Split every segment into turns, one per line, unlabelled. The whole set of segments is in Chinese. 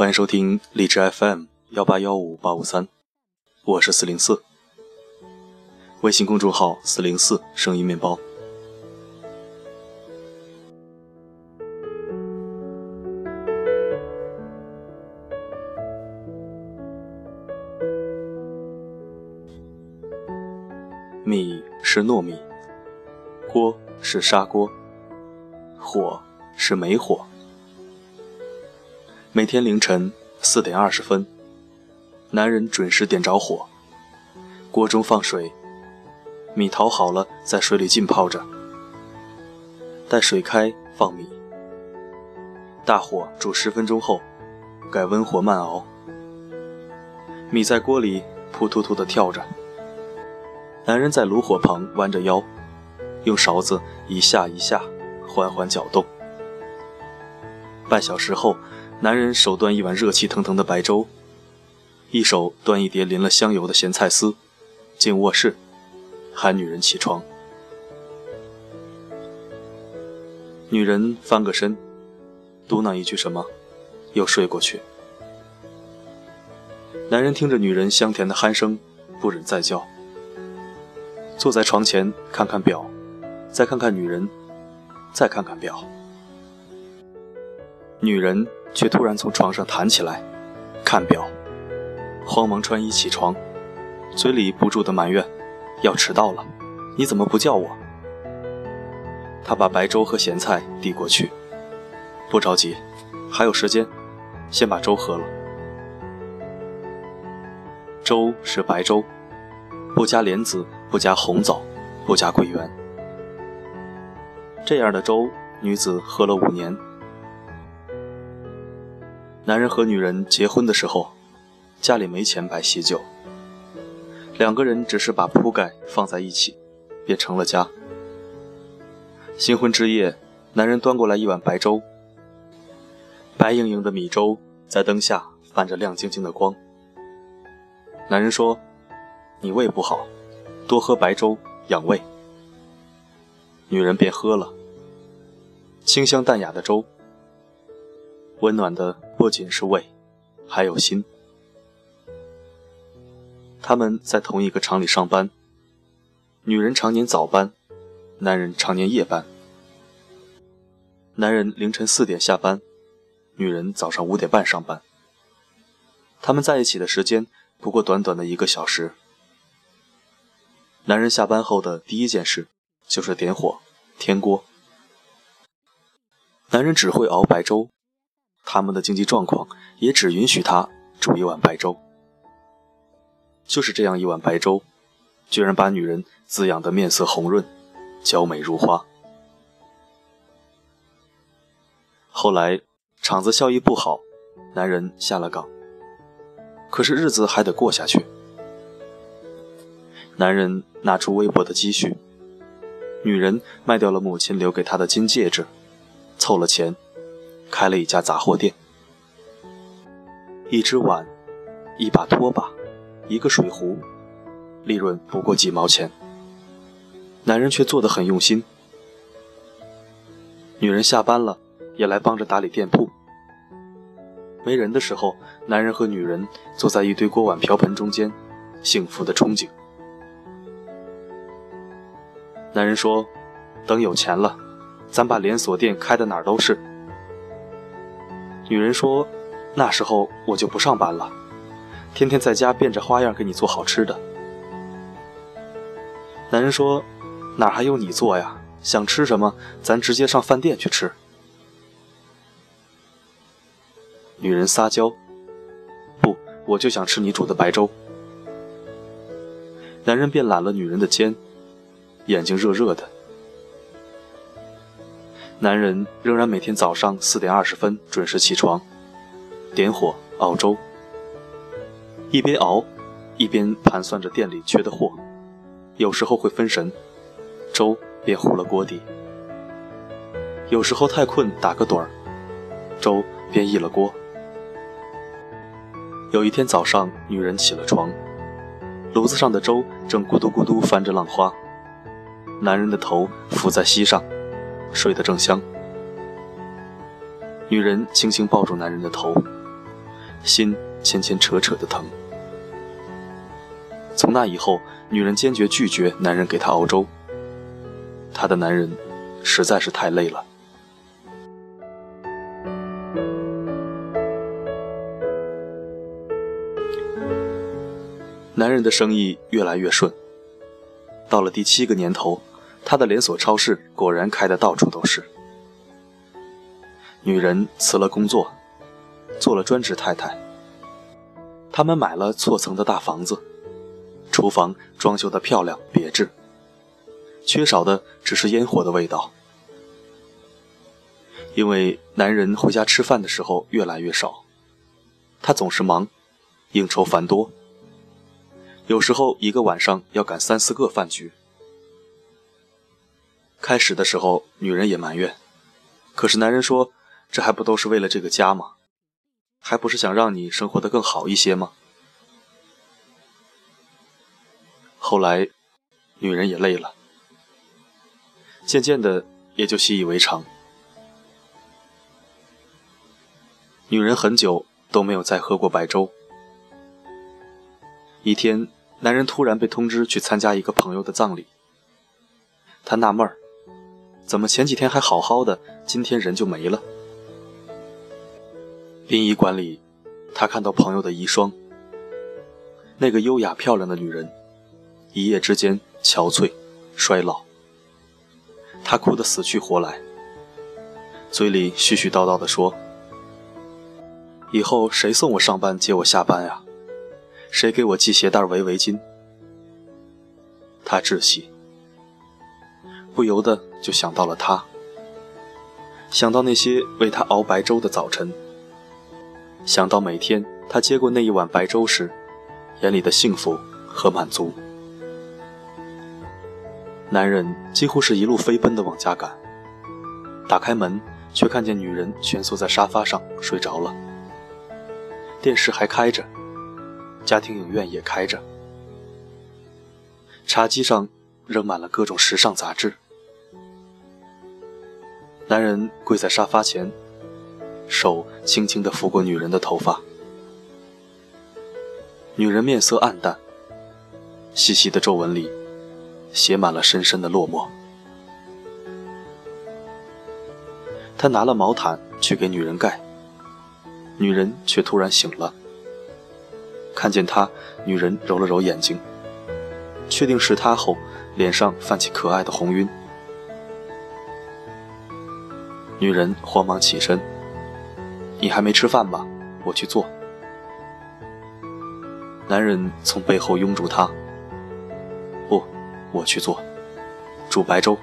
欢迎收听荔枝 FM 幺八幺五八五三，我是四零四。微信公众号四零四声音面包。米是糯米，锅是砂锅，火是煤火。每天凌晨四点二十分，男人准时点着火，锅中放水，米淘好了，在水里浸泡着。待水开，放米，大火煮十分钟后，改温火慢熬。米在锅里扑突突地跳着，男人在炉火旁弯着腰，用勺子一下一下缓缓搅动。半小时后。男人手端一碗热气腾腾的白粥，一手端一碟淋了香油的咸菜丝，进卧室，喊女人起床。女人翻个身，嘟囔一句什么，又睡过去。男人听着女人香甜的鼾声，不忍再叫，坐在床前看看表，再看看女人，再看看表。女人。却突然从床上弹起来，看表，慌忙穿衣起床，嘴里不住的埋怨：“要迟到了，你怎么不叫我？”他把白粥和咸菜递过去，不着急，还有时间，先把粥喝了。粥是白粥，不加莲子，不加红枣，不加桂圆。这样的粥，女子喝了五年。男人和女人结婚的时候，家里没钱摆喜酒，两个人只是把铺盖放在一起，便成了家。新婚之夜，男人端过来一碗白粥，白莹莹的米粥在灯下泛着亮晶晶的光。男人说：“你胃不好，多喝白粥养胃。”女人便喝了，清香淡雅的粥。温暖的不仅是胃，还有心。他们在同一个厂里上班，女人常年早班，男人常年夜班。男人凌晨四点下班，女人早上五点半上班。他们在一起的时间不过短短的一个小时。男人下班后的第一件事就是点火添锅。男人只会熬白粥。他们的经济状况也只允许他煮一碗白粥，就是这样一碗白粥，居然把女人滋养的面色红润，娇美如花。后来厂子效益不好，男人下了岗，可是日子还得过下去。男人拿出微薄的积蓄，女人卖掉了母亲留给她的金戒指，凑了钱。开了一家杂货店，一只碗，一把拖把，一个水壶，利润不过几毛钱。男人却做得很用心。女人下班了，也来帮着打理店铺。没人的时候，男人和女人坐在一堆锅碗瓢盆中间，幸福的憧憬。男人说：“等有钱了，咱把连锁店开的哪儿都是。”女人说：“那时候我就不上班了，天天在家变着花样给你做好吃的。”男人说：“哪还有你做呀？想吃什么，咱直接上饭店去吃。”女人撒娇：“不，我就想吃你煮的白粥。”男人便揽了女人的肩，眼睛热热的。男人仍然每天早上四点二十分准时起床，点火熬粥，一边熬，一边盘算着店里缺的货，有时候会分神，粥便糊了锅底；有时候太困打个盹儿，粥便溢了锅。有一天早上，女人起了床，炉子上的粥正咕嘟咕嘟翻着浪花，男人的头伏在膝上。睡得正香，女人轻轻抱住男人的头，心牵牵扯扯的疼。从那以后，女人坚决拒绝男人给她熬粥。她的男人实在是太累了。男人的生意越来越顺，到了第七个年头，他的连锁超市果然开的到处都是。女人辞了工作，做了专职太太。他们买了错层的大房子，厨房装修的漂亮别致，缺少的只是烟火的味道。因为男人回家吃饭的时候越来越少，他总是忙，应酬繁多。有时候一个晚上要赶三四个饭局。开始的时候，女人也埋怨，可是男人说：“这还不都是为了这个家吗？还不是想让你生活的更好一些吗？”后来，女人也累了，渐渐的也就习以为常。女人很久都没有再喝过白粥。一天。男人突然被通知去参加一个朋友的葬礼，他纳闷儿，怎么前几天还好好的，今天人就没了？殡仪馆里，他看到朋友的遗孀，那个优雅漂亮的女人，一夜之间憔悴、衰老，他哭得死去活来，嘴里絮絮叨叨地说：“以后谁送我上班接我下班呀？”谁给我系鞋带围围巾？他窒息，不由得就想到了他，想到那些为他熬白粥的早晨，想到每天他接过那一碗白粥时，眼里的幸福和满足。男人几乎是一路飞奔的往家赶，打开门，却看见女人蜷缩在沙发上睡着了，电视还开着。家庭影院也开着，茶几上扔满了各种时尚杂志。男人跪在沙发前，手轻轻地抚过女人的头发。女人面色暗淡，细细的皱纹里写满了深深的落寞。他拿了毛毯去给女人盖，女人却突然醒了。看见他，女人揉了揉眼睛，确定是他后，脸上泛起可爱的红晕。女人慌忙起身：“你还没吃饭吧？我去做。”男人从背后拥住她：“不，我去做，煮白粥。”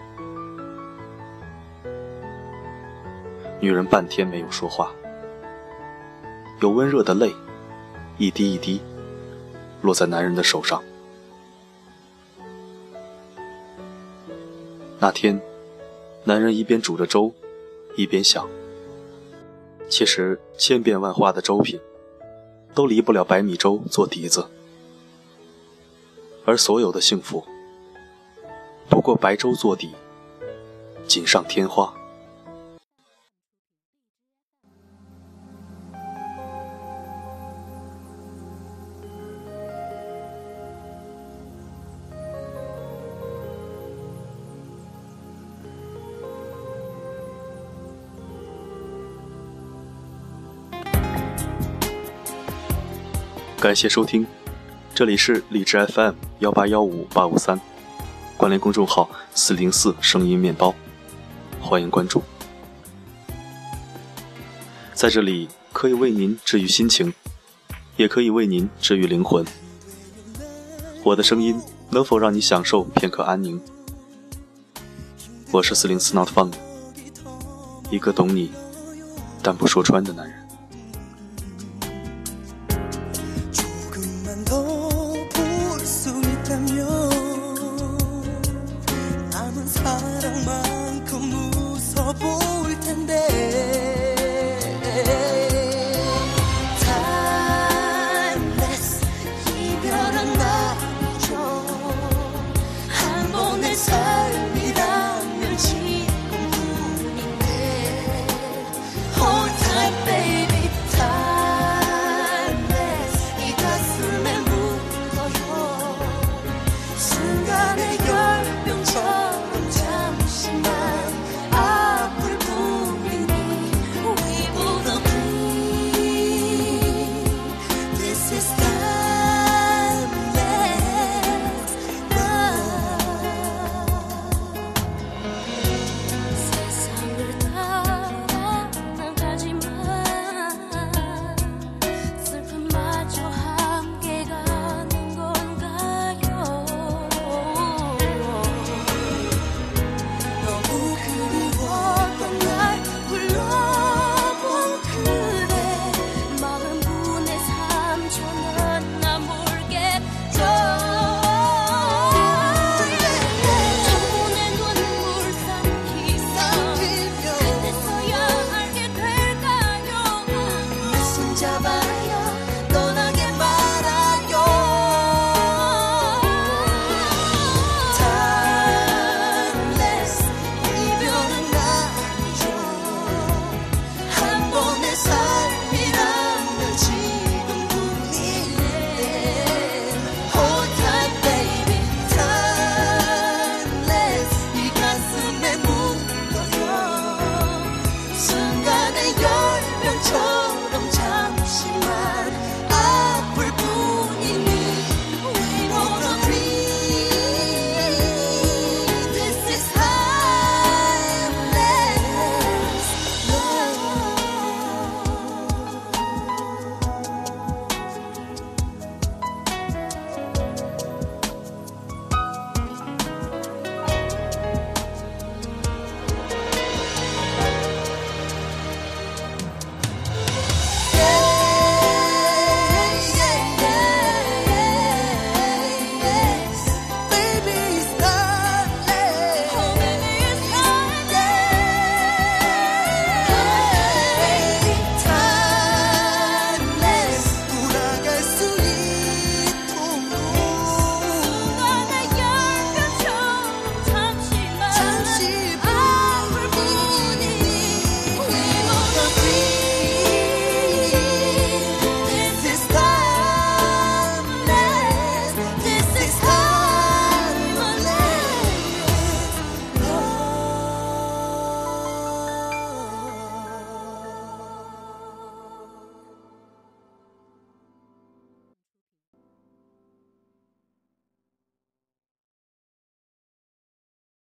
女人半天没有说话，有温热的泪。一滴一滴落在男人的手上。那天，男人一边煮着粥，一边想：其实千变万化的粥品，都离不了白米粥做底子，而所有的幸福，不过白粥做底，锦上添花。感谢收听，这里是荔枝 FM 幺八幺五八五三，关联公众号四零四声音面包，欢迎关注。在这里可以为您治愈心情，也可以为您治愈灵魂。我的声音能否让你享受片刻安宁？我是四零四 Not Fun，一个懂你但不说穿的男人。 사랑만큼 무서워 보일 텐데.